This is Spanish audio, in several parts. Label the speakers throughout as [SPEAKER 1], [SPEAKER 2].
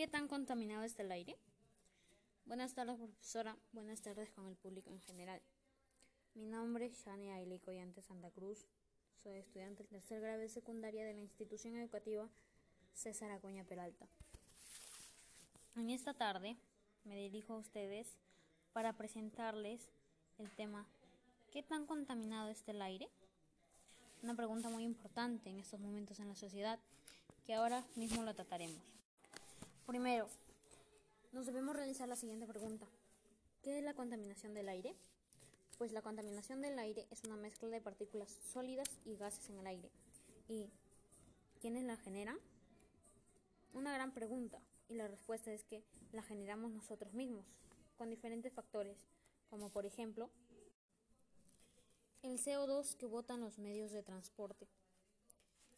[SPEAKER 1] ¿Qué tan contaminado está el aire? Buenas tardes, profesora. Buenas tardes con el público en general. Mi nombre es Shani Ailey Collante Santa Cruz. Soy estudiante del tercer grado de secundaria de la institución educativa César Acuña Peralta. En esta tarde me dirijo a ustedes para presentarles el tema ¿Qué tan contaminado está el aire? Una pregunta muy importante en estos momentos en la sociedad que ahora mismo lo trataremos. Primero, nos debemos realizar la siguiente pregunta. ¿Qué es la contaminación del aire? Pues la contaminación del aire es una mezcla de partículas sólidas y gases en el aire. ¿Y quiénes la generan? Una gran pregunta y la respuesta es que la generamos nosotros mismos, con diferentes factores, como por ejemplo el CO2 que botan los medios de transporte.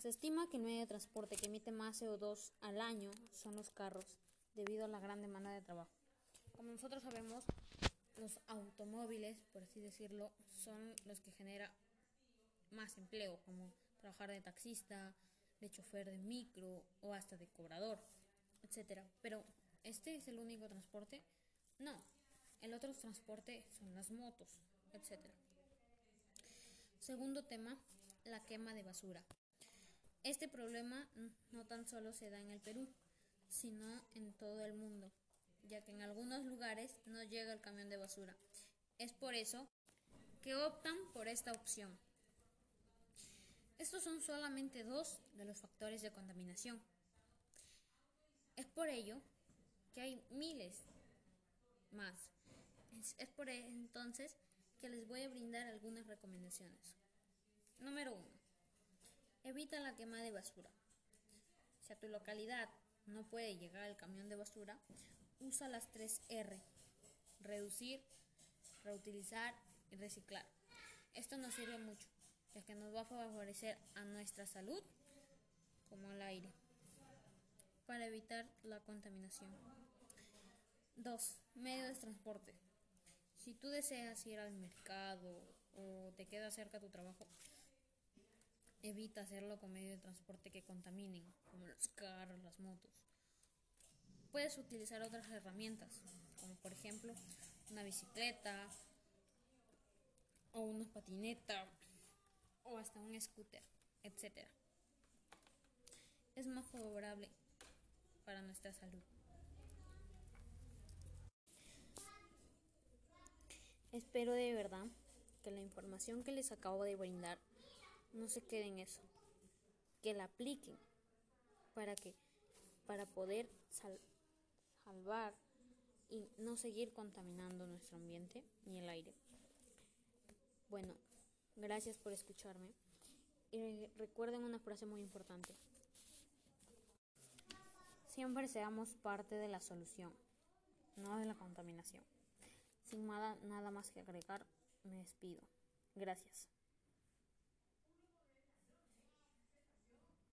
[SPEAKER 1] Se estima que el medio de transporte que emite más CO2 al año son los carros, debido a la gran demanda de trabajo. Como nosotros sabemos, los automóviles, por así decirlo, son los que generan más empleo, como trabajar de taxista, de chofer de micro o hasta de cobrador, etcétera. Pero ¿este es el único transporte? No. El otro transporte son las motos, etcétera. Segundo tema, la quema de basura. Este problema no tan solo se da en el Perú, sino en todo el mundo, ya que en algunos lugares no llega el camión de basura. Es por eso que optan por esta opción. Estos son solamente dos de los factores de contaminación. Es por ello que hay miles más. Es, por e, entonces que les voy a brindar algunas recomendaciones. Número 1. Evita la quema de basura. Si a tu localidad no puede llegar el camión de basura, usa las 3 R. Reducir, reutilizar y reciclar. Esto nos sirve mucho, ya que nos va a favorecer a nuestra salud como al aire, para evitar la contaminación. 2. Medios de transporte. Si tú deseas ir al mercado o te queda cerca tu trabajo, evita hacerlo con medios de transporte que contaminen, como los carros, las motos. Puedes utilizar otras herramientas, como por ejemplo una bicicleta o una patineta o hasta un scooter, etc. Es más favorable para nuestra salud. Espero de verdad que la información que les acabo de brindar no se quede en eso, que la apliquen para que para poder salvar y no seguir contaminando nuestro ambiente ni el aire. Bueno, gracias por escucharme y recuerden una frase muy importante. Siempre seamos parte de la solución, no de la contaminación. Sin nada, nada más que agregar, me despido. Gracias.